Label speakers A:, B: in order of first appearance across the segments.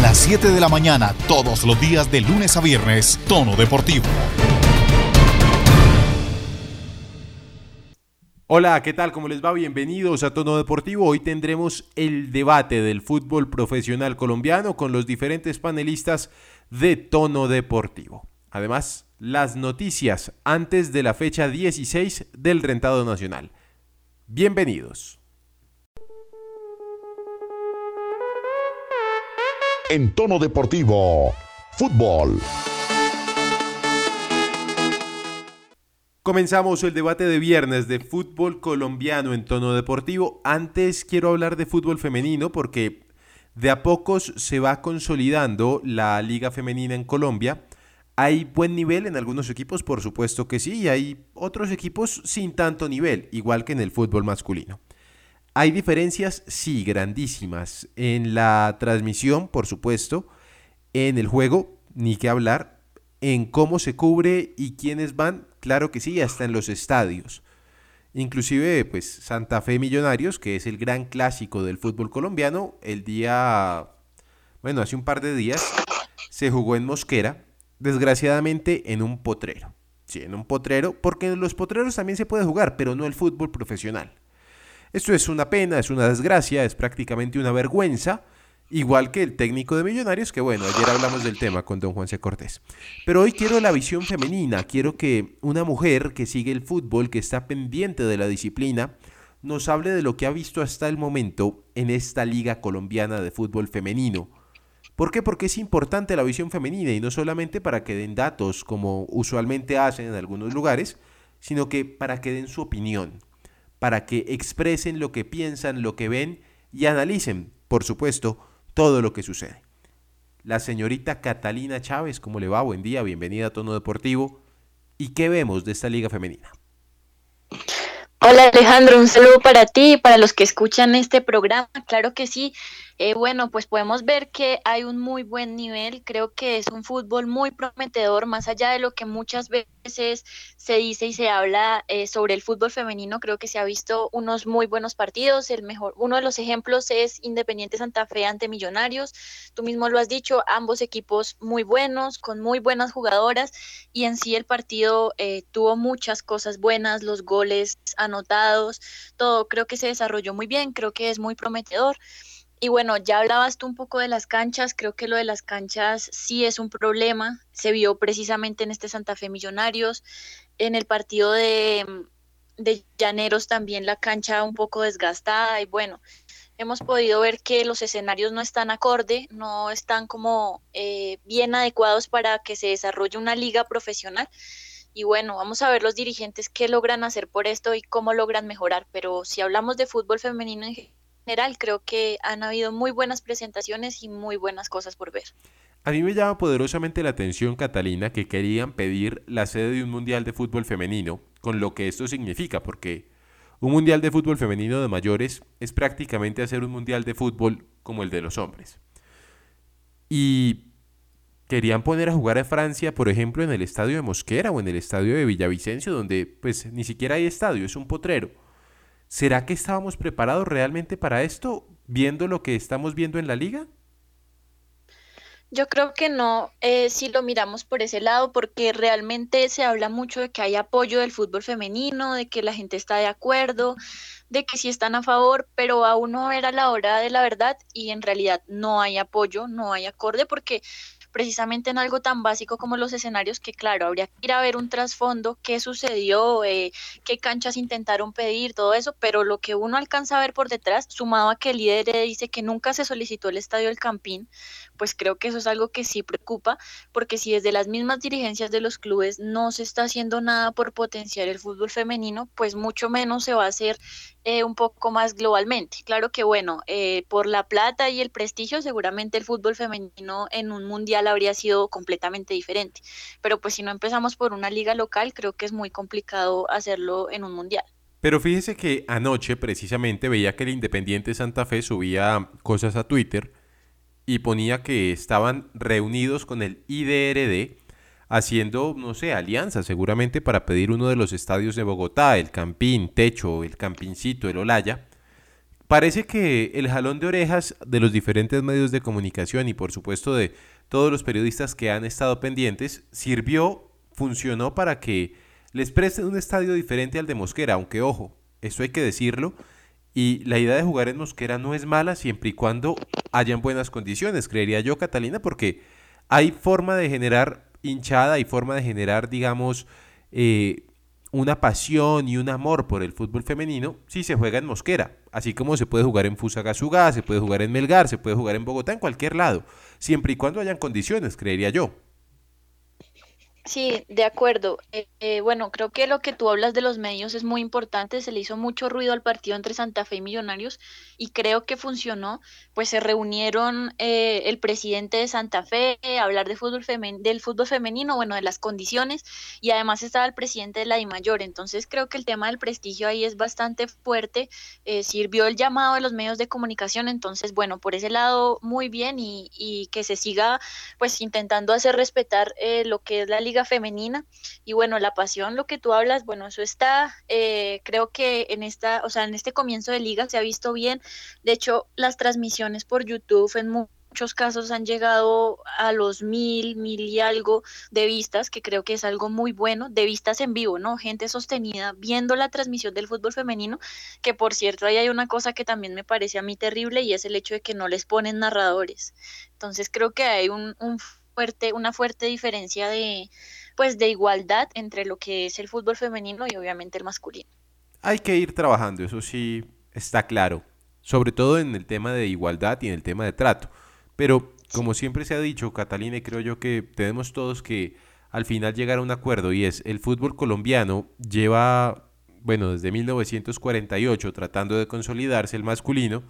A: las 7 de la mañana, todos los días de lunes a viernes, Tono Deportivo.
B: Hola, ¿qué tal? ¿Cómo les va? Bienvenidos a Tono Deportivo. Hoy tendremos el debate del fútbol profesional colombiano con los diferentes panelistas de Tono Deportivo. Además, las noticias antes de la fecha 16 del Rentado Nacional. Bienvenidos.
C: En tono deportivo, fútbol.
B: Comenzamos el debate de viernes de fútbol colombiano en tono deportivo. Antes quiero hablar de fútbol femenino porque de a pocos se va consolidando la liga femenina en Colombia. Hay buen nivel en algunos equipos, por supuesto que sí, y hay otros equipos sin tanto nivel, igual que en el fútbol masculino. Hay diferencias, sí, grandísimas. En la transmisión, por supuesto. En el juego, ni que hablar. En cómo se cubre y quiénes van, claro que sí, hasta en los estadios. Inclusive, pues Santa Fe Millonarios, que es el gran clásico del fútbol colombiano, el día, bueno, hace un par de días, se jugó en Mosquera, desgraciadamente en un potrero. Sí, en un potrero, porque en los potreros también se puede jugar, pero no el fútbol profesional. Esto es una pena, es una desgracia, es prácticamente una vergüenza, igual que el técnico de Millonarios, que bueno, ayer hablamos del tema con don Juan C. Cortés. Pero hoy quiero la visión femenina, quiero que una mujer que sigue el fútbol, que está pendiente de la disciplina, nos hable de lo que ha visto hasta el momento en esta liga colombiana de fútbol femenino. ¿Por qué? Porque es importante la visión femenina y no solamente para que den datos como usualmente hacen en algunos lugares, sino que para que den su opinión para que expresen lo que piensan, lo que ven y analicen, por supuesto, todo lo que sucede. La señorita Catalina Chávez, ¿cómo le va? Buen día, bienvenida a Tono Deportivo. ¿Y qué vemos de esta liga femenina?
D: Hola Alejandro, un saludo para ti y para los que escuchan este programa. Claro que sí, eh, bueno, pues podemos ver que hay un muy buen nivel. Creo que es un fútbol muy prometedor, más allá de lo que muchas veces se dice y se habla eh, sobre el fútbol femenino. Creo que se ha visto unos muy buenos partidos. El mejor, uno de los ejemplos es Independiente Santa Fe ante Millonarios. Tú mismo lo has dicho, ambos equipos muy buenos, con muy buenas jugadoras y en sí el partido eh, tuvo muchas cosas buenas, los goles anotados, todo creo que se desarrolló muy bien. Creo que es muy prometedor. Y bueno, ya hablabas tú un poco de las canchas, creo que lo de las canchas sí es un problema, se vio precisamente en este Santa Fe Millonarios, en el partido de, de Llaneros también la cancha un poco desgastada y bueno, hemos podido ver que los escenarios no están acorde, no están como eh, bien adecuados para que se desarrolle una liga profesional. Y bueno, vamos a ver los dirigentes qué logran hacer por esto y cómo logran mejorar. Pero si hablamos de fútbol femenino en general, creo que han habido muy buenas presentaciones y muy buenas cosas por ver.
B: A mí me llama poderosamente la atención, Catalina, que querían pedir la sede de un Mundial de Fútbol Femenino, con lo que esto significa, porque un Mundial de Fútbol Femenino de mayores es prácticamente hacer un Mundial de Fútbol como el de los hombres. Y querían poner a jugar a Francia, por ejemplo, en el estadio de Mosquera o en el estadio de Villavicencio, donde pues ni siquiera hay estadio, es un potrero. ¿Será que estábamos preparados realmente para esto, viendo lo que estamos viendo en la liga?
D: Yo creo que no, eh, si lo miramos por ese lado, porque realmente se habla mucho de que hay apoyo del fútbol femenino, de que la gente está de acuerdo, de que sí están a favor, pero aún no era la hora de la verdad y en realidad no hay apoyo, no hay acorde, porque precisamente en algo tan básico como los escenarios, que claro, habría que ir a ver un trasfondo, qué sucedió, eh, qué canchas intentaron pedir, todo eso, pero lo que uno alcanza a ver por detrás, sumado a que el líder dice que nunca se solicitó el estadio del Campín, pues creo que eso es algo que sí preocupa, porque si desde las mismas dirigencias de los clubes no se está haciendo nada por potenciar el fútbol femenino, pues mucho menos se va a hacer eh, un poco más globalmente. Claro que bueno, eh, por la plata y el prestigio, seguramente el fútbol femenino en un mundial habría sido completamente diferente. Pero pues si no empezamos por una liga local, creo que es muy complicado hacerlo en un mundial.
B: Pero fíjese que anoche precisamente veía que el Independiente Santa Fe subía cosas a Twitter y ponía que estaban reunidos con el IDRD haciendo, no sé, alianzas seguramente para pedir uno de los estadios de Bogotá, el Campín, Techo, el Campincito, el Olaya, Parece que el jalón de orejas de los diferentes medios de comunicación y por supuesto de todos los periodistas que han estado pendientes sirvió, funcionó para que les presten un estadio diferente al de Mosquera, aunque ojo, eso hay que decirlo, y la idea de jugar en Mosquera no es mala siempre y cuando hayan buenas condiciones, creería yo, Catalina, porque hay forma de generar hinchada, hay forma de generar, digamos, eh, una pasión y un amor por el fútbol femenino si se juega en Mosquera, así como se puede jugar en Fusagasugá, se puede jugar en Melgar, se puede jugar en Bogotá, en cualquier lado, siempre y cuando hayan condiciones, creería yo.
D: Sí, de acuerdo. Eh, eh, bueno, creo que lo que tú hablas de los medios es muy importante. Se le hizo mucho ruido al partido entre Santa Fe y Millonarios y creo que funcionó. Pues se reunieron eh, el presidente de Santa Fe a hablar de fútbol del fútbol femenino, bueno, de las condiciones y además estaba el presidente de la mayor Entonces creo que el tema del prestigio ahí es bastante fuerte. sirvió el llamado de los medios de comunicación. Entonces, bueno, por ese lado muy bien y, y que se siga pues intentando hacer respetar lo que es la liga femenina. Y bueno, la pasión, lo que tú hablas, bueno, eso está, eh, creo que en esta, o sea, en este comienzo de liga se ha visto bien. De hecho, las transmisiones por YouTube en muchos casos han llegado a los mil, mil y algo de vistas, que creo que es algo muy bueno, de vistas en vivo, ¿no? Gente sostenida viendo la transmisión del fútbol femenino, que por cierto, ahí hay una cosa que también me parece a mí terrible y es el hecho de que no les ponen narradores. Entonces creo que hay un, un fuerte, una fuerte diferencia de, pues, de igualdad entre lo que es el fútbol femenino y obviamente el masculino.
B: Hay que ir trabajando, eso sí está claro, sobre todo en el tema de igualdad y en el tema de trato. Pero como siempre se ha dicho, Catalina, y creo yo que tenemos todos que al final llegar a un acuerdo y es el fútbol colombiano lleva, bueno, desde 1948 tratando de consolidarse el masculino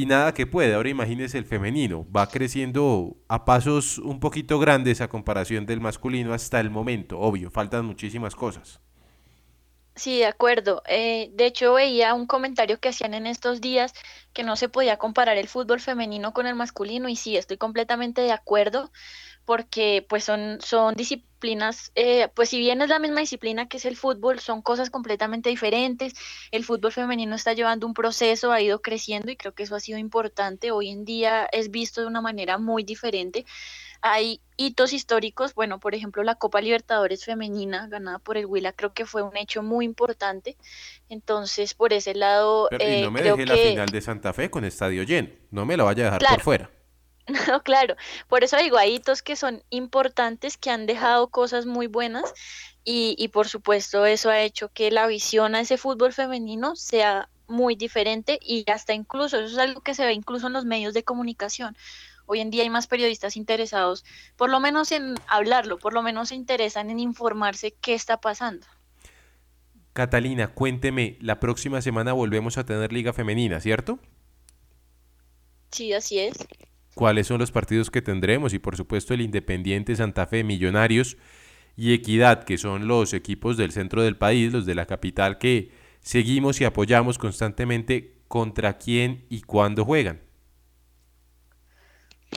B: y nada que puede. Ahora imagínese el femenino, va creciendo a pasos un poquito grandes a comparación del masculino hasta el momento, obvio, faltan muchísimas cosas.
D: Sí, de acuerdo. Eh, de hecho, veía un comentario que hacían en estos días que no se podía comparar el fútbol femenino con el masculino y sí, estoy completamente de acuerdo porque pues son, son disciplinas, eh, pues si bien es la misma disciplina que es el fútbol, son cosas completamente diferentes. El fútbol femenino está llevando un proceso, ha ido creciendo y creo que eso ha sido importante. Hoy en día es visto de una manera muy diferente. Hay hitos históricos, bueno, por ejemplo, la Copa Libertadores femenina ganada por el Huila creo que fue un hecho muy importante. Entonces, por ese lado...
B: y no eh, me dejé la final de Santa Fe con estadio lleno, no me la vaya a dejar por fuera.
D: No, claro, por eso digo, hay hitos que son importantes, que han dejado cosas muy buenas y, y por supuesto eso ha hecho que la visión a ese fútbol femenino sea muy diferente y hasta incluso, eso es algo que se ve incluso en los medios de comunicación. Hoy en día hay más periodistas interesados, por lo menos en hablarlo, por lo menos se interesan en informarse qué está pasando.
B: Catalina, cuénteme, la próxima semana volvemos a tener liga femenina, ¿cierto?
D: Sí, así es
B: cuáles son los partidos que tendremos y por supuesto el Independiente Santa Fe Millonarios y Equidad, que son los equipos del centro del país, los de la capital que seguimos y apoyamos constantemente contra quién y cuándo juegan.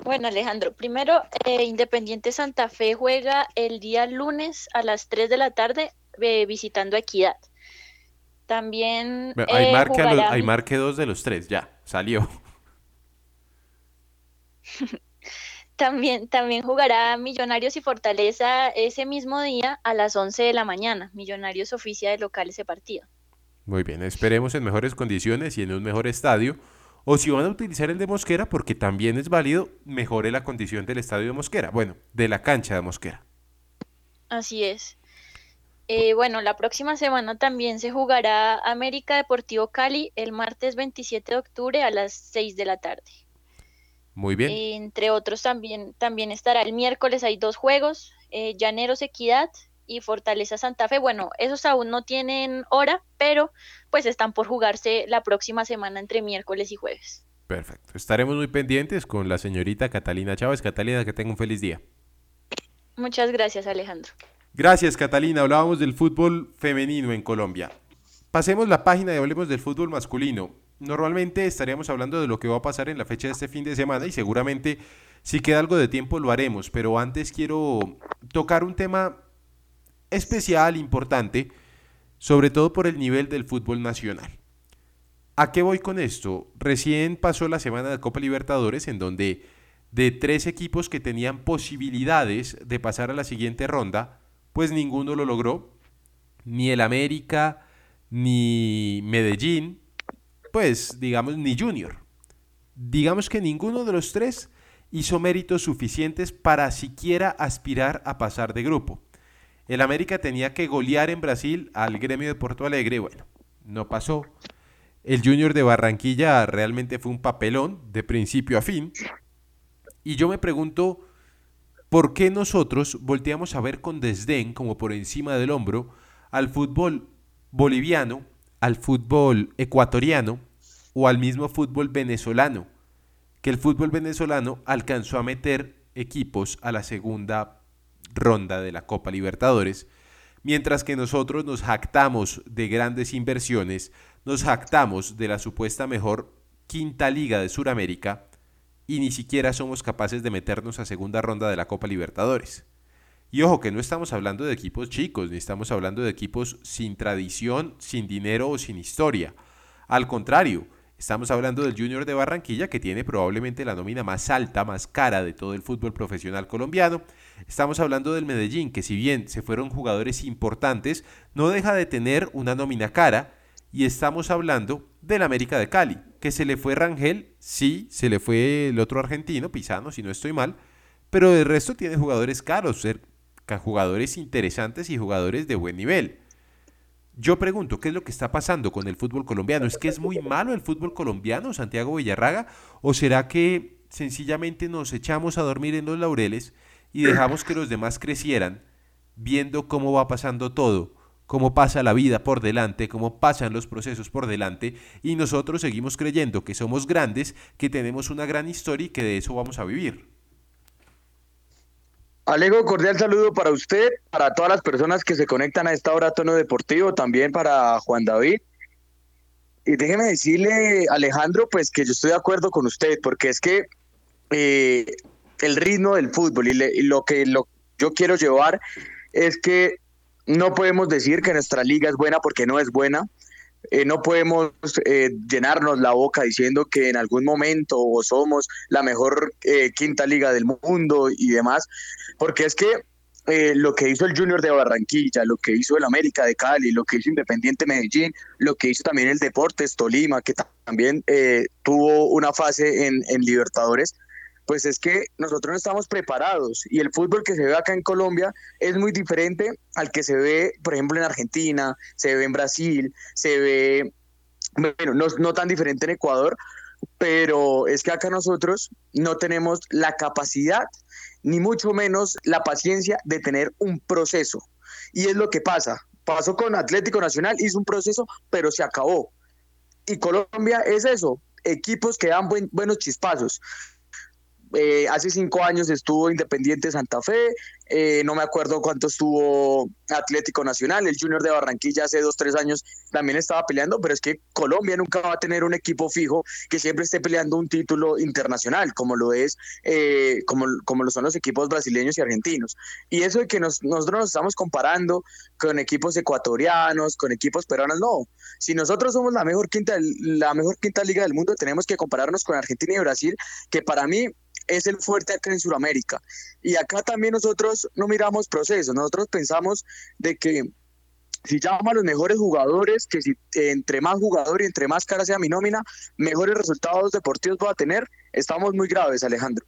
D: Bueno, Alejandro, primero, eh, Independiente Santa Fe juega el día lunes a las 3 de la tarde eh, visitando Equidad. También...
B: Hay, eh, hay marque dos de los tres, ya, salió.
D: También, también jugará Millonarios y Fortaleza ese mismo día a las 11 de la mañana. Millonarios oficia de local ese partido.
B: Muy bien, esperemos en mejores condiciones y en un mejor estadio. O si van a utilizar el de Mosquera, porque también es válido, mejore la condición del estadio de Mosquera. Bueno, de la cancha de Mosquera.
D: Así es. Eh, bueno, la próxima semana también se jugará América Deportivo Cali el martes 27 de octubre a las 6 de la tarde.
B: Muy bien.
D: Entre otros también, también estará el miércoles, hay dos juegos, eh, Llaneros Equidad y Fortaleza Santa Fe. Bueno, esos aún no tienen hora, pero pues están por jugarse la próxima semana entre miércoles y jueves.
B: Perfecto. Estaremos muy pendientes con la señorita Catalina Chávez. Catalina, que tenga un feliz día.
D: Muchas gracias, Alejandro.
B: Gracias, Catalina. Hablábamos del fútbol femenino en Colombia. Pasemos la página y hablemos del fútbol masculino. Normalmente estaríamos hablando de lo que va a pasar en la fecha de este fin de semana y seguramente si queda algo de tiempo lo haremos, pero antes quiero tocar un tema especial, importante, sobre todo por el nivel del fútbol nacional. ¿A qué voy con esto? Recién pasó la semana de Copa Libertadores en donde de tres equipos que tenían posibilidades de pasar a la siguiente ronda, pues ninguno lo logró. Ni el América, ni Medellín, pues digamos ni Junior. Digamos que ninguno de los tres hizo méritos suficientes para siquiera aspirar a pasar de grupo. El América tenía que golear en Brasil al gremio de Porto Alegre, bueno, no pasó. El Junior de Barranquilla realmente fue un papelón de principio a fin. Y yo me pregunto, ¿por qué nosotros volteamos a ver con desdén, como por encima del hombro, al fútbol boliviano, al fútbol ecuatoriano o al mismo fútbol venezolano? Que el fútbol venezolano alcanzó a meter equipos a la segunda ronda de la Copa Libertadores, mientras que nosotros nos jactamos de grandes inversiones, nos jactamos de la supuesta mejor quinta liga de Sudamérica y ni siquiera somos capaces de meternos a segunda ronda de la Copa Libertadores. Y ojo que no estamos hablando de equipos chicos, ni estamos hablando de equipos sin tradición, sin dinero o sin historia. Al contrario, estamos hablando del Junior de Barranquilla que tiene probablemente la nómina más alta, más cara de todo el fútbol profesional colombiano. Estamos hablando del Medellín que si bien se fueron jugadores importantes, no deja de tener una nómina cara. Y estamos hablando del América de Cali, que se le fue Rangel, sí, se le fue el otro argentino, Pisano, si no estoy mal, pero de resto tiene jugadores caros, jugadores interesantes y jugadores de buen nivel. Yo pregunto, ¿qué es lo que está pasando con el fútbol colombiano? ¿Es que es muy malo el fútbol colombiano, Santiago Villarraga? ¿O será que sencillamente nos echamos a dormir en los laureles y dejamos que los demás crecieran viendo cómo va pasando todo? cómo pasa la vida por delante, cómo pasan los procesos por delante, y nosotros seguimos creyendo que somos grandes, que tenemos una gran historia y que de eso vamos a vivir.
E: Alego, cordial saludo para usted, para todas las personas que se conectan a esta hora tono deportivo, también para Juan David. Y déjeme decirle, Alejandro, pues que yo estoy de acuerdo con usted, porque es que eh, el ritmo del fútbol y, lo que lo, yo quiero llevar es que no podemos decir que nuestra liga es buena porque no es buena. Eh, no podemos eh, llenarnos la boca diciendo que en algún momento somos la mejor eh, quinta liga del mundo y demás, porque es que lo que hizo el Junior de Barranquilla, lo que hizo el América de Cali, lo que hizo Independiente Medellín, lo que hizo también el Deportes Tolima, que también tuvo una fase en, en Libertadores, pues es que nosotros no estamos preparados y el fútbol que se ve acá en Colombia es muy diferente al que se ve, por ejemplo, en Argentina, se ve en Brasil, se ve, bueno, no, no tan diferente en Ecuador, pero es que acá nosotros no tenemos la capacidad, ni mucho menos la paciencia de tener un proceso. Y es lo que pasa. Pasó con Atlético Nacional, hizo un proceso, pero se acabó. Y Colombia es eso, equipos que dan buenos chispazos. Eh, hace cinco años estuvo Independiente Santa Fe, eh, no me acuerdo cuánto estuvo Atlético Nacional, el Junior de Barranquilla hace dos, tres años también estaba peleando, pero es que Colombia nunca va a tener un equipo fijo que siempre esté peleando un título internacional, como lo es, eh, como, como lo son los equipos brasileños y argentinos. Y eso de que nos, nosotros nos estamos comparando con equipos ecuatorianos, con equipos peruanos, no. Si nosotros somos la mejor quinta, la mejor quinta liga del mundo, tenemos que compararnos con Argentina y Brasil, que para mí es el fuerte acá en Sudamérica. Y acá también nosotros no miramos procesos, nosotros pensamos de que si llamo a los mejores jugadores, que si entre más jugadores y entre más cara sea mi nómina, mejores resultados deportivos voy a tener, estamos muy graves, Alejandro.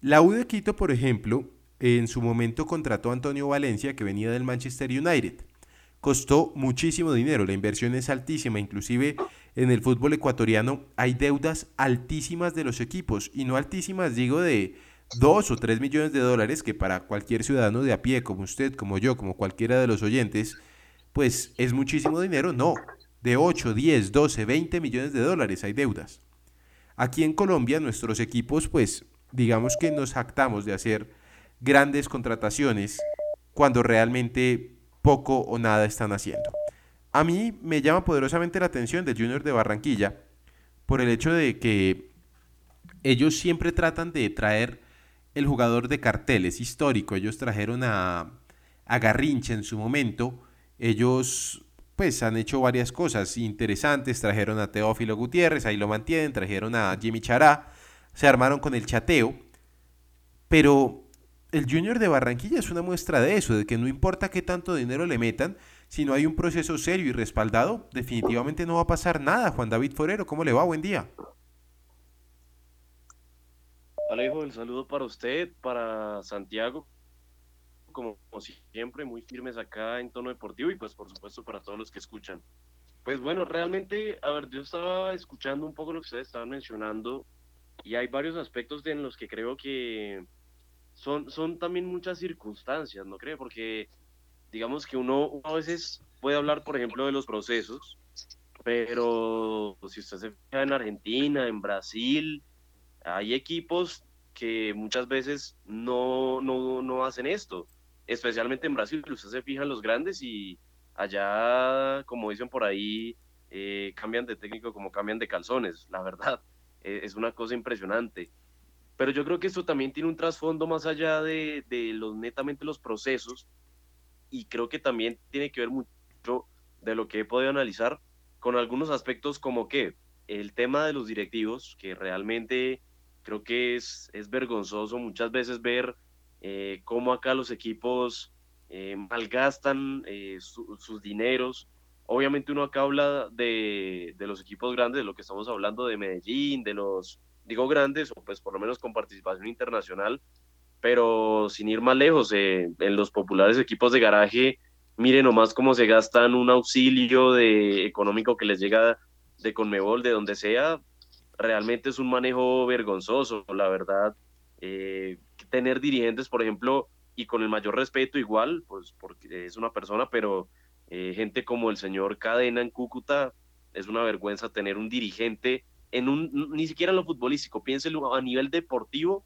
B: La U de Quito, por ejemplo, en su momento contrató a Antonio Valencia, que venía del Manchester United. Costó muchísimo dinero, la inversión es altísima, inclusive en el fútbol ecuatoriano hay deudas altísimas de los equipos, y no altísimas, digo, de 2 o 3 millones de dólares, que para cualquier ciudadano de a pie, como usted, como yo, como cualquiera de los oyentes, pues es muchísimo dinero, no, de 8, 10, 12, 20 millones de dólares hay deudas. Aquí en Colombia nuestros equipos, pues digamos que nos jactamos de hacer grandes contrataciones cuando realmente poco o nada están haciendo. A mí me llama poderosamente la atención del Junior de Barranquilla por el hecho de que ellos siempre tratan de traer el jugador de carteles histórico. Ellos trajeron a, a Garrincha en su momento. Ellos pues han hecho varias cosas interesantes, trajeron a Teófilo Gutiérrez, ahí lo mantienen, trajeron a Jimmy Chará, se armaron con el chateo, pero el Junior de Barranquilla es una muestra de eso, de que no importa qué tanto dinero le metan, si no hay un proceso serio y respaldado, definitivamente no va a pasar nada. Juan David Forero, ¿cómo le va? Buen día.
F: Hijo, el saludo para usted, para Santiago, como, siempre, muy firmes acá en tono deportivo y pues por supuesto para todos los que escuchan. Pues bueno, realmente, a ver, yo estaba escuchando un poco lo que ustedes estaban mencionando y hay varios aspectos en los que creo que son, son también muchas circunstancias, ¿no cree? Porque digamos que uno, a veces puede hablar, por ejemplo, de los procesos, pero si usted se fija en Argentina, en Brasil, hay equipos que muchas veces no, no, no hacen esto especialmente en Brasil, usted se fija en los grandes y allá, como dicen por ahí, eh, cambian de técnico como cambian de calzones, la verdad, eh, es una cosa impresionante. Pero yo creo que esto también tiene un trasfondo más allá de, de los netamente los procesos y creo que también tiene que ver mucho de lo que he podido analizar con algunos aspectos como que el tema de los directivos, que realmente creo que es, es vergonzoso muchas veces ver eh, cómo acá los equipos eh, malgastan eh, sus dineros. Obviamente uno acá habla de, de, los equipos grandes, de lo que estamos hablando de Medellín, de los, digo grandes, o pues por lo menos con participación internacional, pero sin ir más lejos, en los populares equipos de garaje, miren nomás cómo se gastan un auxilio de, económico que les llega de Conmebol, de donde sea, realmente es un manejo vergonzoso, la verdad. Eh, tener dirigentes, por ejemplo, y con el mayor respeto igual, pues porque es una persona, pero eh, gente como el señor Cadena en Cúcuta, es una vergüenza tener un dirigente en un, ni siquiera en lo futbolístico, piénselo a nivel deportivo,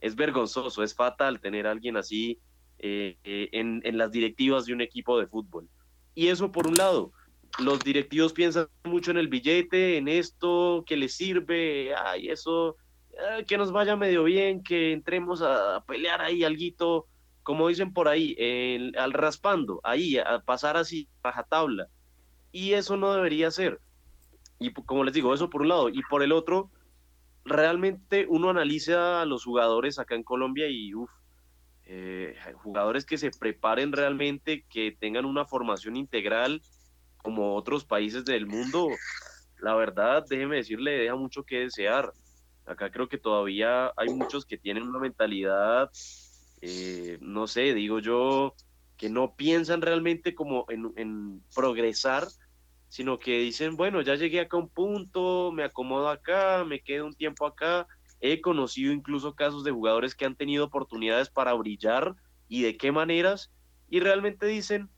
F: es vergonzoso, es fatal tener a alguien así eh, eh, en, las directivas de un equipo de fútbol. Y eso por un lado, los directivos piensan mucho en el billete, en esto, que les sirve, ay, eso eh, que nos vaya medio bien, que entremos a, pelear ahí alguito, como dicen por ahí, al raspando, ahí, a pasar así, tabla Y eso no debería ser. Y como les digo, eso por un lado. Y por el otro, realmente uno analiza a los jugadores acá en Colombia y uff, eh, jugadores que se preparen realmente, que tengan una formación integral como otros países del mundo, la verdad, déjeme decirle, deja mucho que desear. Acá creo que todavía hay muchos que tienen una mentalidad, eh, no sé, digo yo, que no piensan realmente como en, progresar, sino que dicen, bueno, ya llegué acá a un punto, me acomodo acá, me quedo un tiempo acá. He conocido incluso casos de jugadores que han tenido oportunidades para brillar y de qué maneras, y realmente dicen,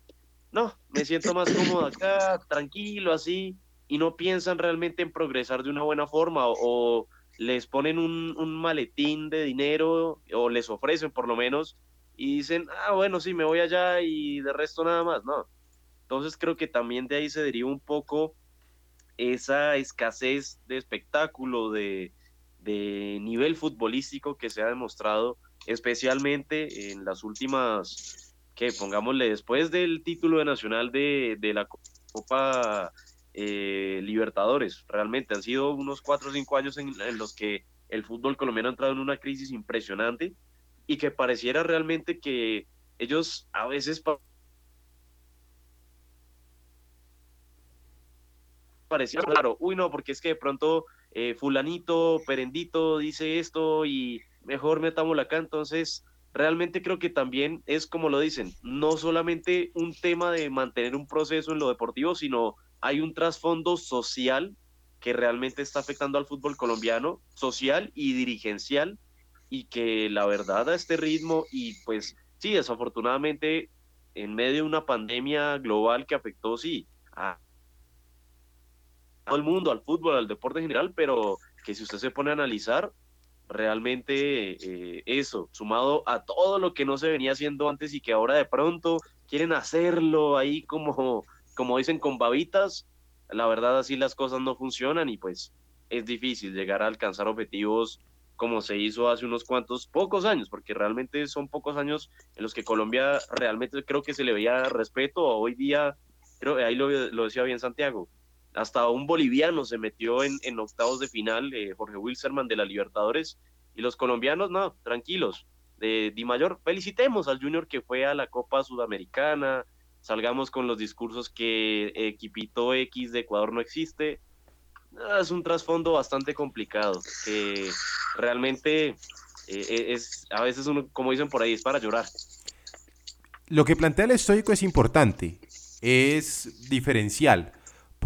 F: no, me siento más cómodo acá, tranquilo, así, y no piensan realmente en progresar de una buena forma o les ponen un, maletín de dinero o les ofrecen por lo menos y dicen, ah, bueno, sí, me voy allá y de resto nada más, ¿no? Entonces creo que también de ahí se deriva un poco esa escasez de espectáculo, de, nivel futbolístico que se ha demostrado, especialmente en las últimas, que pongámosle, después del título de nacional de, de la Copa eh, Libertadores. Realmente han sido unos cuatro o cinco años en, los que el fútbol colombiano ha entrado en una crisis impresionante y que pareciera realmente que ellos a veces parecía claro, uy no, porque es que de pronto eh, fulanito, perendito dice esto y mejor metámoslo acá, entonces realmente creo que también es como lo dicen, no solamente un tema de mantener un proceso en lo deportivo, sino hay un trasfondo social que realmente está afectando al fútbol colombiano, social y dirigencial, y que la verdad a este ritmo, y pues sí, desafortunadamente, en medio de una pandemia global que afectó, sí, a todo el mundo, al fútbol, al deporte en general, pero que si usted se pone a analizar, realmente eh, eso, sumado a todo lo que no se venía haciendo antes y que ahora de pronto quieren hacerlo ahí como como dicen, con babitas, la verdad así las cosas no funcionan y pues es difícil llegar a alcanzar objetivos como se hizo hace unos cuantos, pocos años, porque realmente son pocos años en los que Colombia realmente creo que se le veía respeto. Hoy día Pero ahí lo, decía bien Santiago. Hasta un boliviano se metió en, octavos de final, eh, Jorge Wilserman de la Libertadores, y los colombianos, no, tranquilos. De Di Mayor, felicitemos al Junior que fue a la Copa Sudamericana, salgamos con los discursos que equipito X de Ecuador no existe. Ah, es un trasfondo bastante complicado, que realmente eh, es, a veces uno, como dicen por ahí, es para llorar.
B: Lo que plantea el estoico es importante, es diferencial,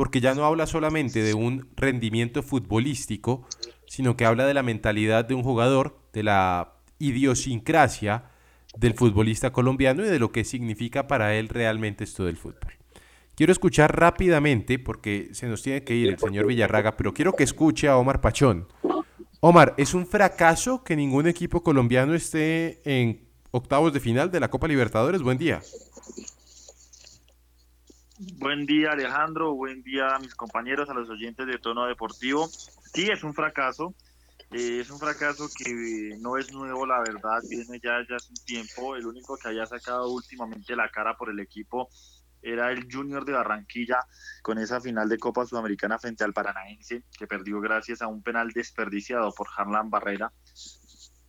B: porque ya no habla solamente de un rendimiento futbolístico, sino que habla de la mentalidad de un jugador, de la idiosincrasia del futbolista colombiano y de lo que significa para él realmente esto del fútbol. Quiero escuchar rápidamente, porque se nos tiene que ir el señor Villarraga, pero quiero que escuche a Omar Pachón. Omar, ¿es un fracaso que ningún equipo colombiano esté en octavos de final de la Copa Libertadores? Buen día.
G: Buen día Alejandro, buen día a mis compañeros, a los oyentes de Tono Deportivo. Sí, es un fracaso. Eh, es un fracaso que no es nuevo, la verdad, viene ya, ya hace un tiempo. El único que haya sacado últimamente la cara por el equipo era el Junior de Barranquilla con esa final de Copa Sudamericana frente al Paranaense, que perdió gracias a un penal desperdiciado por Harlan Barrera.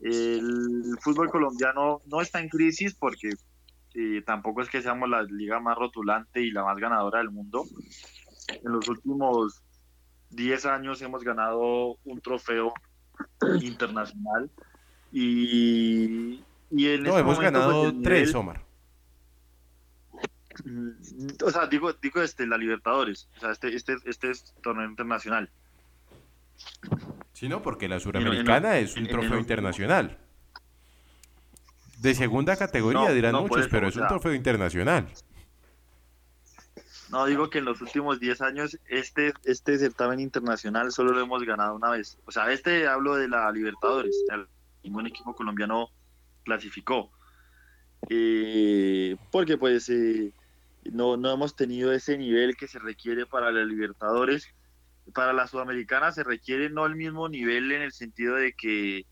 G: El fútbol colombiano no está en crisis porque eh, tampoco es que seamos la liga más rotulante y la más ganadora del mundo. En los últimos 10 años hemos ganado un trofeo internacional y, y en
B: no, este hemos ganado tres, Omar.
G: Mm, o sea, digo, digo este, la Libertadores, o sea, este, este, este es torneo internacional.
B: Sí, no, porque la Suramericana es un trofeo internacional. De segunda categoría, dirán muchos, pero es un trofeo internacional.
G: No, digo que en los últimos 10 años este, este certamen internacional solo lo hemos ganado una vez. O sea, este hablo de la Libertadores. ningún equipo colombiano clasificó. Eh, porque pues eh, no, no hemos tenido ese nivel que se requiere para la Libertadores. Para la Sudamericana se requiere no el mismo nivel en el sentido de que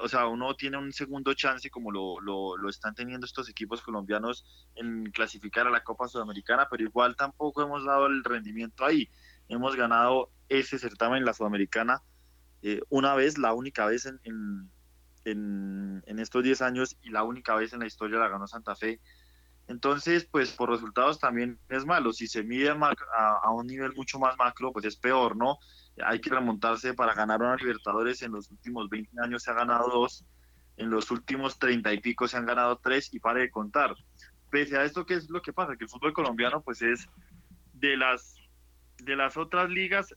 G: o sea, uno tiene un segundo chance como lo, lo, están teniendo estos equipos colombianos en clasificar a la Copa Sudamericana, pero igual tampoco hemos dado el rendimiento ahí. Hemos ganado ese certamen, la Sudamericana, eh, una vez, la única vez en, en, en, estos 10 años y la única vez en la historia la ganó Santa Fe. Entonces, pues por resultados también es malo. Si se mide a, a un nivel mucho más macro, pues es peor, ¿no? Hay que remontarse para ganar una Libertadores. En los últimos 20 años se ha ganado dos, en los últimos 30 y pico se han ganado tres y pare de contar. Pese a esto, ¿qué es lo que pasa? Que el fútbol colombiano pues es de las de las otras ligas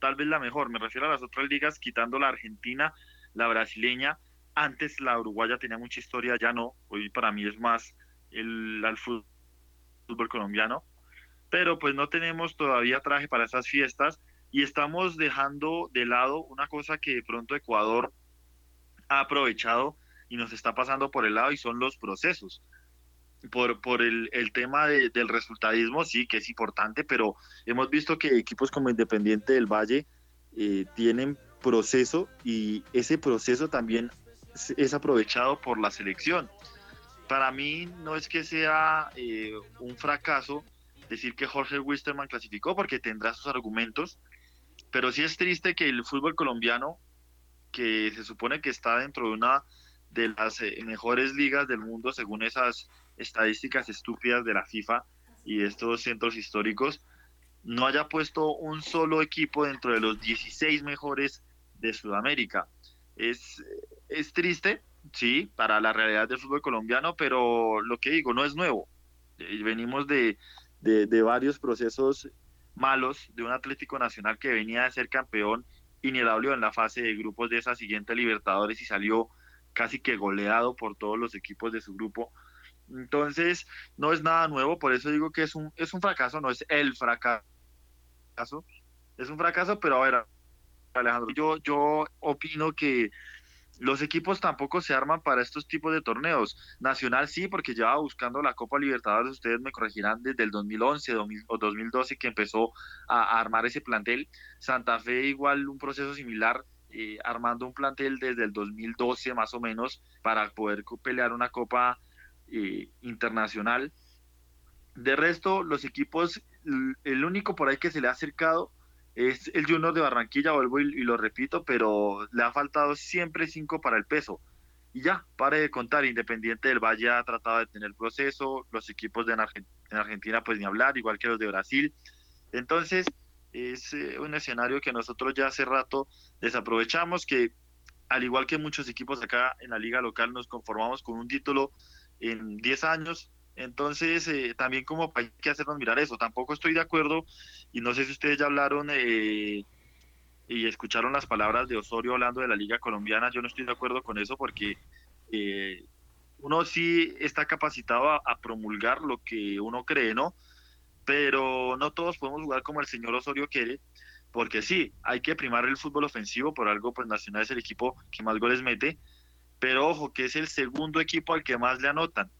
G: tal vez la mejor, me refiero a las otras ligas quitando la argentina, la brasileña, antes la uruguaya tenía mucha historia, ya no, hoy para mí es más el, el fútbol colombiano, pero pues no tenemos todavía traje para esas fiestas y estamos dejando de lado una cosa que de pronto Ecuador ha aprovechado y nos está pasando por el lado y son los procesos. Por, por el, el tema del resultadismo, sí, que es importante, pero hemos visto que equipos como Independiente del Valle eh, tienen proceso y ese proceso también es aprovechado por la selección. Para mí no es que sea eh, un fracaso decir que Jorge Wisterman clasificó porque tendrá sus argumentos, pero sí es triste que el fútbol colombiano, que se supone que está dentro de una de las eh, mejores ligas del mundo según esas estadísticas estúpidas de la FIFA y estos centros históricos, no haya puesto un solo equipo dentro de los 16 mejores de Sudamérica. Es, es triste, sí, para la realidad del fútbol colombiano, pero lo que digo, no es nuevo. Eh, venimos de, de, de varios procesos malos de un Atlético Nacional que venía de ser campeón ni en la fase de grupos de esa siguiente Libertadores y salió casi que goleado por todos los equipos de su grupo. Entonces, no es nada nuevo, por eso digo que es un, es un fracaso, no es el fracaso, es un fracaso, pero a ver, Alejandro, yo, yo opino que los equipos tampoco se arman para estos tipos de torneos. Nacional sí, porque lleva buscando la Copa Libertadores, ustedes me corregirán, desde el 2011 o 2012 que empezó a, armar ese plantel. Santa Fe igual un proceso similar, eh, armando un plantel desde el 2012 más o menos para poder pelear una Copa eh, internacional. De resto, los equipos el único por ahí que se le ha acercado es el Junior de Barranquilla, vuelvo y, lo repito, pero le ha faltado siempre cinco para el peso. Y ya, pare de contar, Independiente del Valle ha tratado de tener el proceso, los equipos de en Argentina pues ni hablar, igual que los de Brasil. Entonces, es eh, un escenario que nosotros ya hace rato desaprovechamos, que al igual que muchos equipos acá en la liga local nos conformamos con un título en 10 años, entonces, eh, también como hay que hacernos mirar eso. Tampoco estoy de acuerdo, y no sé si ustedes ya hablaron eh, y escucharon las palabras de Osorio hablando de la Liga Colombiana. Yo no estoy de acuerdo con eso porque eh, uno sí está capacitado a, promulgar lo que uno cree, ¿no? Pero no todos podemos jugar como el señor Osorio quiere, porque sí, hay que primar el fútbol ofensivo, por algo, pues Nacional es el equipo que más goles mete, pero ojo, que es el segundo equipo al que más le anotan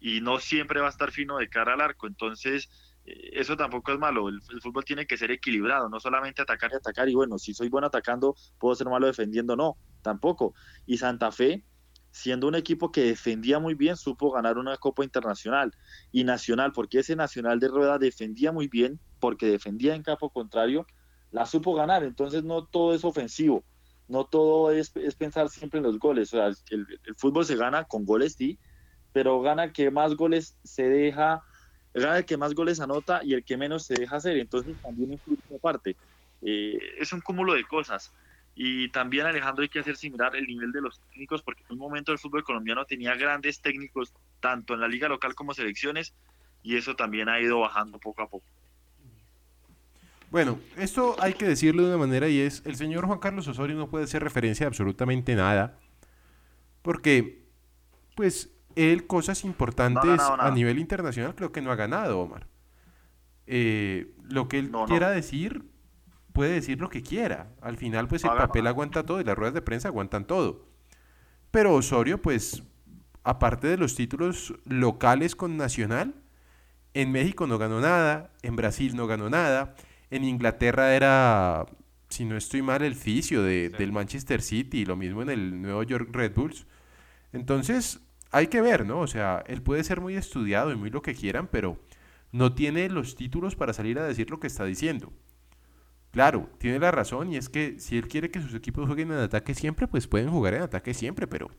G: y no siempre va a estar fino de cara al arco. Entonces, eh, eso tampoco es malo. El, fútbol tiene que ser equilibrado, no solamente atacar y atacar. Y bueno, si soy bueno atacando, puedo ser malo defendiendo. No, tampoco. Y Santa Fe, siendo un equipo que defendía muy bien, supo ganar una Copa Internacional y Nacional, porque ese Nacional de Rueda defendía muy bien, porque defendía en campo contrario, la supo ganar. Entonces, no todo es ofensivo. No todo es, pensar siempre en los goles. O sea, el, el fútbol se gana con goles, sí, pero gana que más goles se deja, gana el que más goles anota y el que menos se deja hacer, entonces también influye esa parte. Eh, es un cúmulo de cosas. Y también, Alejandro, hay que hacer similar el nivel de los técnicos, porque en un momento el fútbol colombiano tenía grandes técnicos, tanto en la liga local como selecciones, y eso también ha ido bajando poco a poco.
B: Bueno, esto hay que decirlo de una manera y es, el señor Juan Carlos Osorio no puede hacer referencia a absolutamente nada, porque, pues, él cosas importantes a nivel internacional creo que no ha ganado, Omar. Eh, lo que él quiera decir, puede decir lo que quiera. Al final, pues el papel aguanta todo y las ruedas de prensa aguantan todo. Pero Osorio, pues, aparte de los títulos locales con Nacional, en México no ganó nada, en Brasil no ganó nada, en Inglaterra era, si no estoy mal, el fisio de, del Manchester City, lo mismo en el Nuevo York Red Bulls. Entonces, hay que ver, ¿no? O sea, él puede ser muy estudiado y muy lo que quieran, pero no tiene los títulos para salir a decir lo que está diciendo. Claro, tiene la razón y es que si él quiere que sus equipos jueguen en ataque siempre, pues pueden jugar en ataque siempre, pero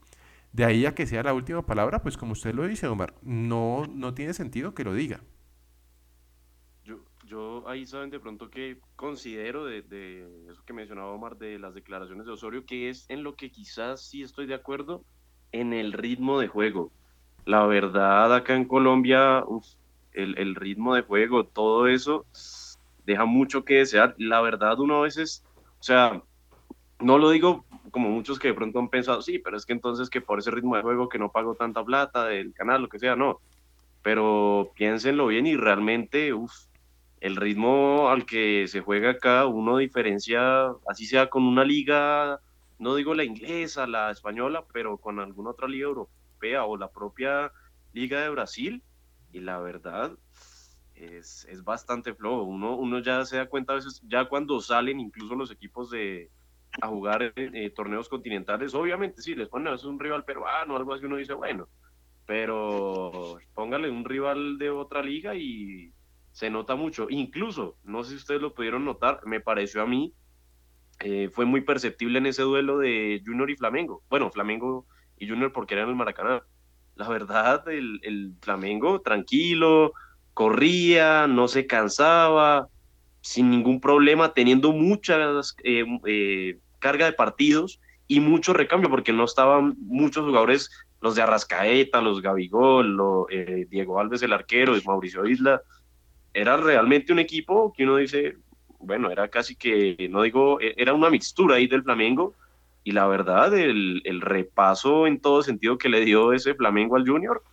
B: de ahí a que sea la última palabra, pues como usted lo dice, Omar, no, no tiene sentido que lo diga.
F: Yo, yo ahí saben de pronto que considero de, de eso que mencionaba Omar, de las declaraciones de Osorio, que es en lo que quizás sí estoy de acuerdo, en el ritmo de juego. La verdad, acá en Colombia, el, ritmo de juego, todo eso deja mucho que desear. La verdad, uno a veces, o sea, no lo digo como muchos que de pronto han pensado, sí, pero es que entonces que por ese ritmo de juego que no pago tanta plata del canal, lo que sea, no. Pero piénsenlo bien y realmente, el ritmo al que se juega acá, uno diferencia, así sea con una liga no digo la inglesa, la española, pero con alguna otra liga europea o la propia liga de Brasil. Y la verdad es, bastante flojo. Uno, uno ya se da cuenta a veces, ya cuando salen incluso los equipos de a jugar eh, torneos continentales, obviamente sí, les ponen a veces un rival peruano, algo así, uno dice, bueno, pero póngale un rival de otra liga y se nota mucho. Incluso, no sé si ustedes lo pudieron notar, me pareció a mí eh, fue muy perceptible en ese duelo de Junior y Flamengo. Bueno, Flamengo y Junior porque eran el Maracaná. La verdad, el, Flamengo tranquilo, corría, no se cansaba, sin ningún problema, teniendo muchas eh, eh, carga de partidos y mucho recambio, porque no estaban muchos jugadores, los de Arrascaeta, los Gabigol, lo, Diego Alves el arquero, Mauricio Isla. Era realmente un equipo que uno dice, bueno, era casi que, no digo, e, era una mixtura ahí del Flamengo. Y la verdad, el, repaso en todo sentido que le dio ese Flamengo al Junior,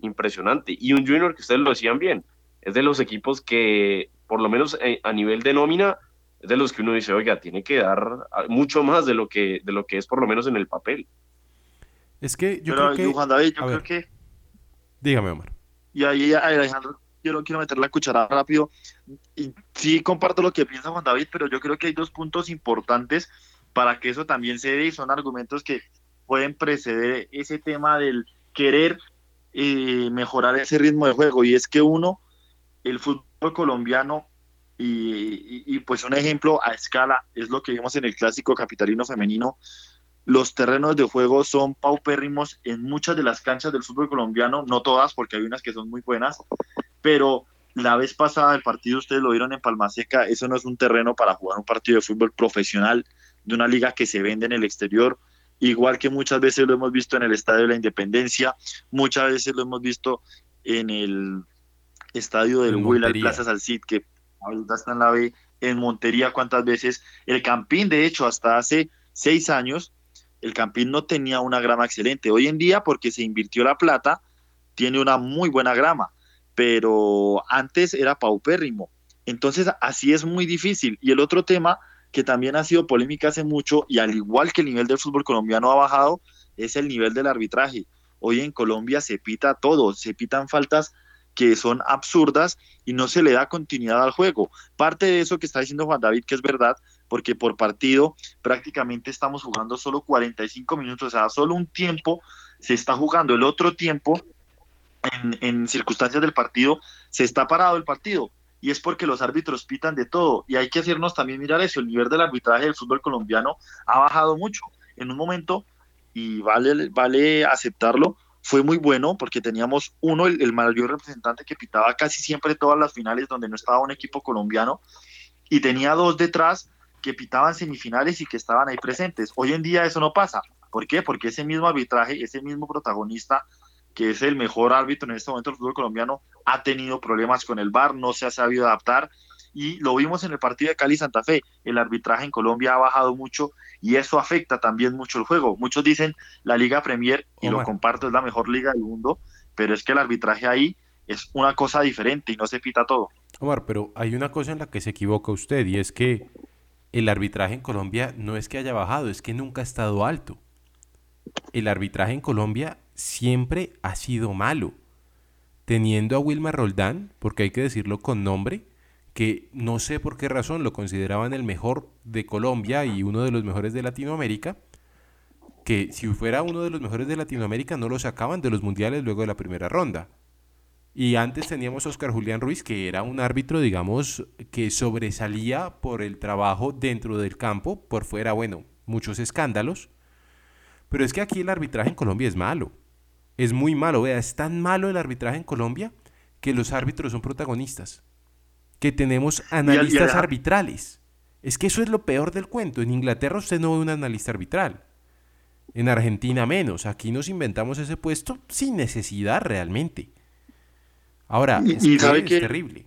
F: impresionante. Y un Junior que ustedes lo decían bien, es de los equipos que, por lo menos eh, a nivel de nómina, es de los que uno dice, oiga, tiene que dar mucho más de lo que, de lo que es por lo menos en el papel.
B: Es que yo creo que...
G: Juan David, yo creo que...
B: Dígame, Omar.
G: Y ahí Alejandro quiero, quiero meter la cuchara rápido. Y sí comparto lo que piensa Juan David, pero yo creo que hay dos puntos importantes para que eso también se dé y son argumentos que pueden preceder ese tema del querer eh, mejorar ese ritmo de juego. Y es que uno, el fútbol colombiano y, pues un ejemplo a escala es lo que vimos en el clásico capitalino femenino. Los terrenos de juego son paupérrimos en muchas de las canchas del fútbol colombiano, no todas, porque hay unas que son muy buenas, pero la vez pasada el partido, ustedes lo vieron en Palmaseca, eso no es un terreno para jugar un partido de fútbol profesional de una liga que se vende en el exterior, igual que muchas veces lo hemos visto en el Estadio de la Independencia, muchas veces lo hemos visto en el estadio del Huila, Plaza Salcid, que ahorita está en la B, en Montería, cuántas veces. El Campín, de hecho, hasta hace seis años, el Campín no tenía una grama excelente. Hoy en día, porque se invirtió la plata, tiene una muy buena grama, pero antes era paupérrimo. Entonces, así es muy difícil. Y el otro tema que también ha sido polémica hace mucho, y al igual que el nivel del fútbol colombiano ha bajado, es el nivel del arbitraje. Hoy en Colombia se pita todo, se pitan faltas que son absurdas y no se le da continuidad al juego. Parte de eso que está diciendo Juan David, que es verdad, porque por partido prácticamente estamos jugando solo 45 minutos, o sea, solo un tiempo se está jugando, el otro tiempo, en, circunstancias del partido, se está parado el partido. Y es porque los árbitros pitan de todo. Y hay que hacernos también mirar eso. El nivel del arbitraje del fútbol colombiano ha bajado mucho. En un momento, y vale, vale aceptarlo, fue muy bueno porque teníamos uno, el, mayor representante que pitaba casi siempre todas las finales donde no estaba un equipo colombiano, y tenía dos detrás que pitaban semifinales y que estaban ahí presentes. Hoy en día eso no pasa. ¿Por qué? Porque ese mismo arbitraje, ese mismo protagonista, que es el mejor árbitro en este momento del fútbol colombiano, ha tenido problemas con el VAR, no se ha sabido adaptar y lo vimos en el partido de Cali Santa Fe. El arbitraje en Colombia ha bajado mucho y eso afecta también mucho el juego. Muchos dicen la Liga Premier, y lo comparto, es la mejor liga del mundo, pero es que el arbitraje ahí es una cosa diferente y no se pita todo.
B: Omar, pero hay una cosa en la que se equivoca usted y es que el arbitraje en Colombia no es que haya bajado, es que nunca ha estado alto. El arbitraje en Colombia siempre ha sido malo. Teniendo a Wilmar Roldán, porque hay que decirlo con nombre, que no sé por qué razón lo consideraban el mejor de Colombia y uno de los mejores de Latinoamérica, que si fuera uno de los mejores de Latinoamérica no lo sacaban de los mundiales luego de la primera ronda. Y antes teníamos a Oscar Julián Ruiz, que era un árbitro, digamos, que sobresalía por el trabajo dentro del campo, por fuera, bueno, muchos escándalos. Pero es que aquí el arbitraje en Colombia es malo. Es muy malo, vea, es tan malo el arbitraje en Colombia que los árbitros son protagonistas que tenemos analistas arbitrales. Es que eso es lo peor del cuento. En Inglaterra usted no ve un analista arbitral. En Argentina menos. Aquí nos inventamos ese puesto sin necesidad realmente. Ahora, es, terrible.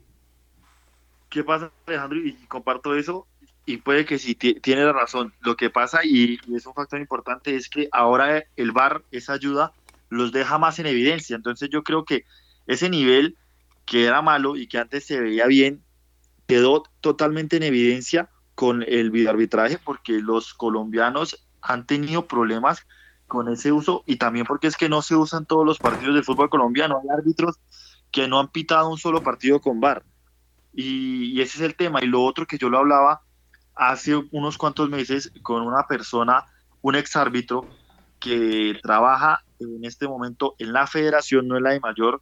G: ¿Qué pasa, Alejandro? Y comparto eso. Y puede que sí, tiene la razón. Lo que pasa, y, y es un factor importante, es que ahora el VAR, esa ayuda, los deja más en evidencia. Entonces yo creo que ese nivel que era malo y que antes se veía bien, quedó totalmente en evidencia con el videoarbitraje porque los colombianos han tenido problemas con ese uso y también porque es que no se usan todos los partidos del fútbol colombiano. Hay árbitros que no han pitado un solo partido con VAR. Y, ese es el tema. Y lo otro que yo lo hablaba hace unos cuantos meses con una persona, un ex árbitro que trabaja en este momento en la federación, no en la de mayor,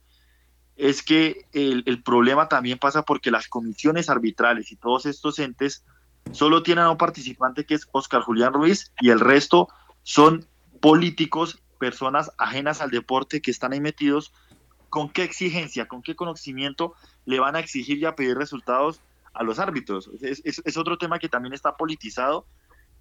G: es que el, problema también pasa porque las comisiones arbitrales y todos estos entes solo tienen a un participante que es Oscar Julián Ruiz y el resto son políticos, personas ajenas al deporte que están ahí metidos. ¿Con qué exigencia, con qué conocimiento le van a exigir y a pedir resultados a los árbitros? Es, otro tema que también está politizado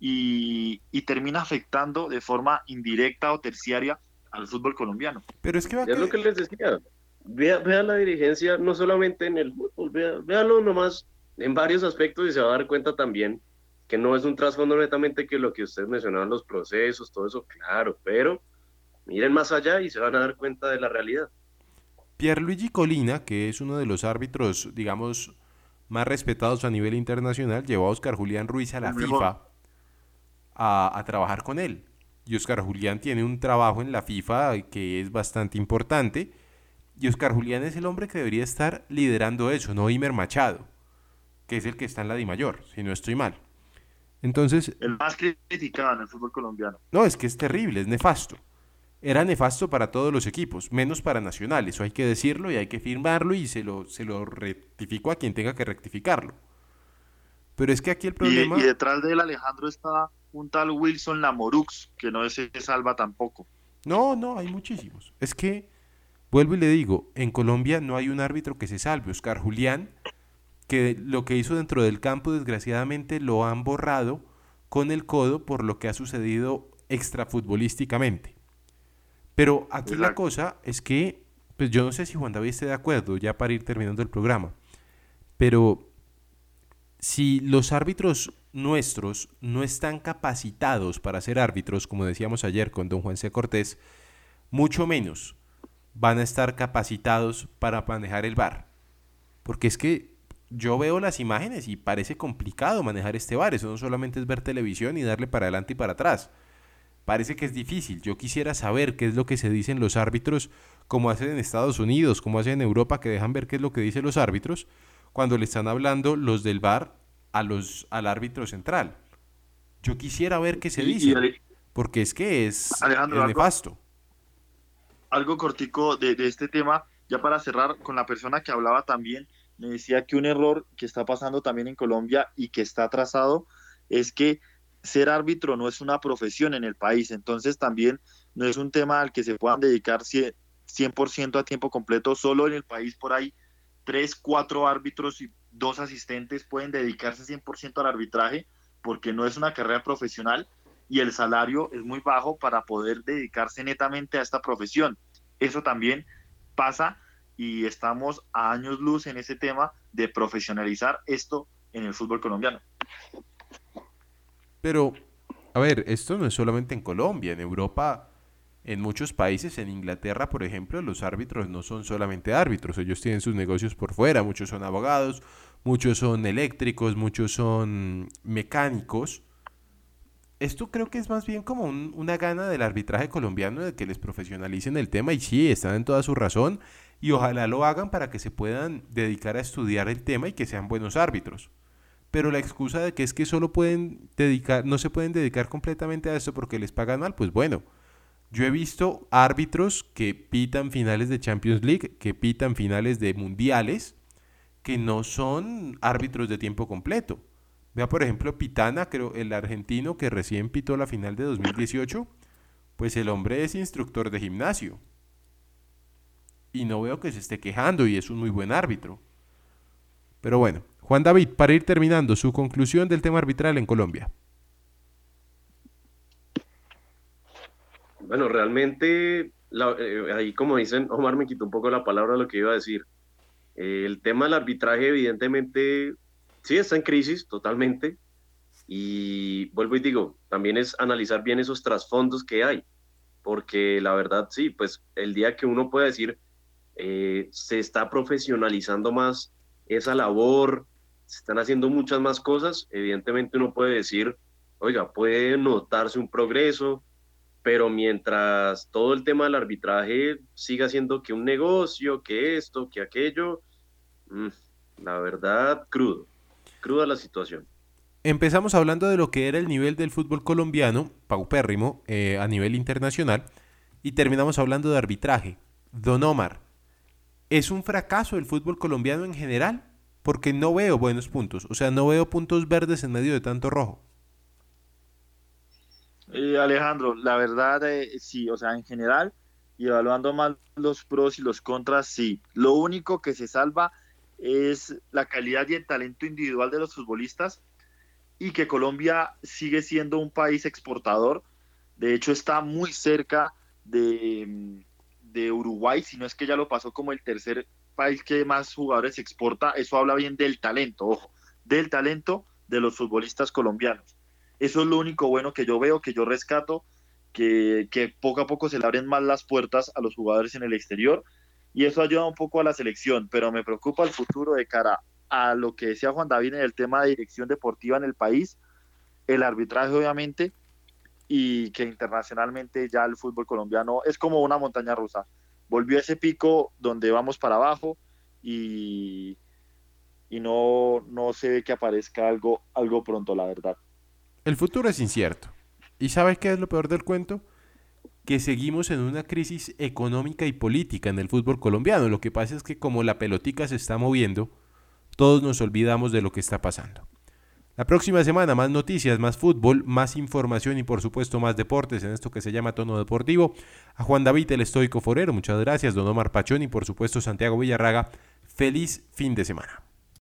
G: y, termina afectando de forma indirecta o terciaria al fútbol colombiano.
F: Pero es que es lo que les decía vea, vea la dirigencia no solamente en el fútbol, vea, véalo nomás en varios aspectos y se va a dar cuenta también que no es un trasfondo netamente que lo que ustedes mencionaban, los procesos, todo eso, claro, pero miren más allá y se van a dar cuenta de la realidad.
B: Pierluigi Colina, que es uno de los árbitros, digamos, más respetados a nivel internacional, llevó a Oscar Julián Ruiz a la FIFA a, a, trabajar con él. Y Oscar Julián tiene un trabajo en la FIFA que es bastante importante y Oscar Julián es el hombre que debería estar liderando eso, no Imer Machado, que es el que está en la Di Mayor, si no estoy mal. Entonces.
G: El más criticado en el fútbol colombiano.
B: No, es que es terrible, es nefasto. Era nefasto para todos los equipos, menos para Nacional. Eso hay que decirlo y hay que firmarlo y se lo, se lo rectifico a quien tenga que rectificarlo. Pero es que aquí el problema...
G: Y, detrás de él, Alejandro, está un tal Wilson Lamorux, que no se salva tampoco.
B: No, no, hay muchísimos. Es que, vuelvo y le digo, en Colombia no hay un árbitro que se salve. Oscar Julián, que lo que hizo dentro del campo, desgraciadamente, lo han borrado con el codo por lo que ha sucedido extrafutbolísticamente. Pero aquí la cosa es que, pues yo no sé si Juan David esté de acuerdo, ya para ir terminando el programa, pero si los árbitros nuestros no están capacitados para ser árbitros, como decíamos ayer con don Juan C. Cortés, mucho menos van a estar capacitados para manejar el bar. Porque es que yo veo las imágenes y parece complicado manejar este bar. Eso no solamente es ver televisión y darle para adelante y para atrás parece que es difícil. Yo quisiera saber qué es lo que se dicen los árbitros, como hacen en Estados Unidos, como hacen en Europa, que dejan ver qué es lo que dicen los árbitros cuando le están hablando los del bar a los, al árbitro central. Yo quisiera ver qué se dice, porque es que es, nefasto.
G: Algo, cortico de, de este tema, ya para cerrar con la persona que hablaba también, me decía que un error que está pasando también en Colombia y que está atrasado es que ser árbitro no es una profesión en el país, entonces también no es un tema al que se puedan dedicar 100% a tiempo completo, solo en el país por ahí tres, cuatro árbitros y dos asistentes pueden dedicarse 100% al arbitraje porque no es una carrera profesional y el salario es muy bajo para poder dedicarse netamente a esta profesión. Eso también pasa y estamos a años luz en ese tema de profesionalizar esto en el fútbol colombiano.
B: Pero, a ver, esto no es solamente en Colombia, en Europa, en muchos países, en Inglaterra, por ejemplo, los árbitros no son solamente árbitros, ellos tienen sus negocios por fuera, muchos son abogados, muchos son eléctricos, muchos son mecánicos. Esto creo que es más bien como una gana del arbitraje colombiano de que les profesionalicen el tema y sí, están en toda su razón y ojalá lo hagan para que se puedan dedicar a estudiar el tema y que sean buenos árbitros pero la excusa de que es que solo pueden dedicar, no se pueden dedicar completamente a esto porque les pagan mal, pues bueno, yo he visto árbitros que pitan finales de Champions League, que pitan finales de mundiales, que no son árbitros de tiempo completo. Vea, por ejemplo, Pitana, creo, el argentino que recién pitó la final de 2018, pues el hombre es instructor de gimnasio. Y no veo que se esté quejando y es un muy buen árbitro. Pero bueno, Juan David, para ir terminando, su conclusión del tema arbitral en Colombia.
F: Bueno, realmente, eh, ahí como dicen, Omar me quitó un poco la palabra lo que iba a decir. Eh, el tema del arbitraje, evidentemente, sí está en crisis totalmente. Y vuelvo y digo, también es analizar bien esos trasfondos que hay. Porque la verdad, sí, pues el día que uno pueda decir, eh, se está profesionalizando más esa labor, se están haciendo muchas más cosas. Evidentemente uno puede decir, oiga, puede notarse un progreso, pero mientras todo el tema del arbitraje siga siendo que un negocio, que esto, que aquello, mm, la verdad, crudo, cruda la situación.
B: Empezamos hablando de lo que era el nivel del fútbol colombiano, paupérrimo, eh, a nivel internacional, y terminamos hablando de arbitraje. Don Omar, ¿es un fracaso el fútbol colombiano en general? Porque no veo buenos puntos. O sea, no veo puntos verdes en medio de tanto rojo.
G: Eh, Alejandro, la verdad, eh, sí, o sea, en general, y evaluando más los pros y los contras, sí. Lo único que se salva es la calidad y el talento individual de los futbolistas y que Colombia sigue siendo un país exportador. De hecho, está muy cerca de, de Uruguay, si no es que ya lo pasó como el tercer país que más jugadores exporta, eso habla bien del talento, ojo, del talento de los futbolistas colombianos. Eso es lo único bueno que yo veo, que yo rescato, que, que poco a poco se le abren más las puertas a los jugadores en el exterior y eso ayuda un poco a la selección, pero me preocupa el futuro de cara a lo que decía Juan David en el tema de dirección deportiva en el país, el arbitraje obviamente, y que internacionalmente ya el fútbol colombiano es como una montaña rusa volvió a ese pico donde vamos para abajo y, y no, no se ve que aparezca algo, algo pronto, la verdad.
B: El futuro es incierto. ¿Y sabes qué es lo peor del cuento? que seguimos en una crisis económica y política en el fútbol colombiano. Lo que pasa es que como la pelotica se está moviendo, todos nos olvidamos de lo que está pasando. La próxima semana más noticias, más fútbol, más información y por supuesto más deportes en esto que se llama Tono Deportivo. A Juan David el Estoico Forero, muchas gracias. Don Omar Pachón y por supuesto Santiago Villarraga. Feliz fin de semana.